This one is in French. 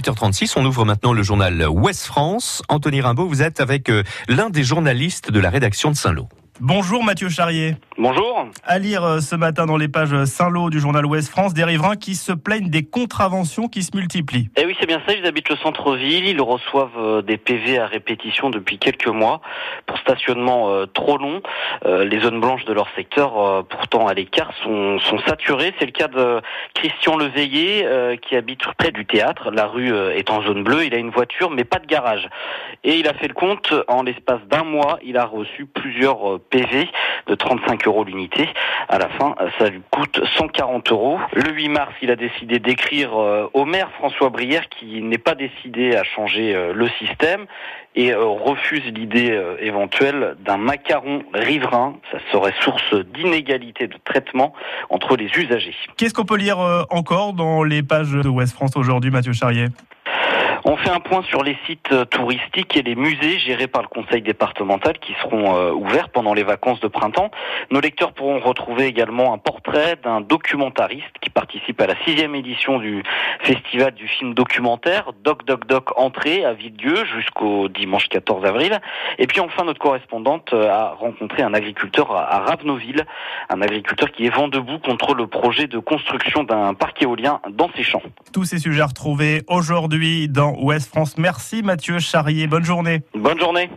8h36, on ouvre maintenant le journal Ouest France. Anthony Rimbaud, vous êtes avec euh, l'un des journalistes de la rédaction de Saint-Lô. Bonjour Mathieu Charrier. Bonjour. À lire euh, ce matin dans les pages Saint-Lô du journal Ouest France, des riverains qui se plaignent des contraventions qui se multiplient. Eh oui, c'est bien ça, ils habitent le centre-ville, ils reçoivent euh, des PV à répétition depuis quelques mois pour stationnement euh, trop long. Les zones blanches de leur secteur, pourtant à l'écart, sont, sont saturées. C'est le cas de Christian Leveillé qui habite près du théâtre. La rue est en zone bleue, il a une voiture mais pas de garage. Et il a fait le compte, en l'espace d'un mois, il a reçu plusieurs PV de 35 euros l'unité. À la fin, ça lui coûte 140 euros. Le 8 mars, il a décidé d'écrire euh, au maire François Brière qui n'est pas décidé à changer euh, le système et euh, refuse l'idée éventuelle d'un macaron riverain. Ça serait source d'inégalité de traitement entre les usagers. Qu'est-ce qu'on peut lire encore dans les pages de Ouest France aujourd'hui, Mathieu Charrier? On fait un point sur les sites euh, touristiques et les musées gérés par le conseil départemental qui seront euh, ouverts pendant les vacances de printemps. Nos lecteurs pourront retrouver également un portrait d'un documentariste qui participe à la sixième édition du festival du film documentaire Doc Doc Doc Entrée à Villedieu jusqu'au dimanche 14 avril. Et puis enfin notre correspondante euh, a rencontré un agriculteur à Ravenoville, un agriculteur qui est vent debout contre le projet de construction d'un parc éolien dans ses champs. Tous ces sujets à retrouver aujourd'hui dans Ouest France. Merci Mathieu Charrier. Bonne journée. Bonne journée.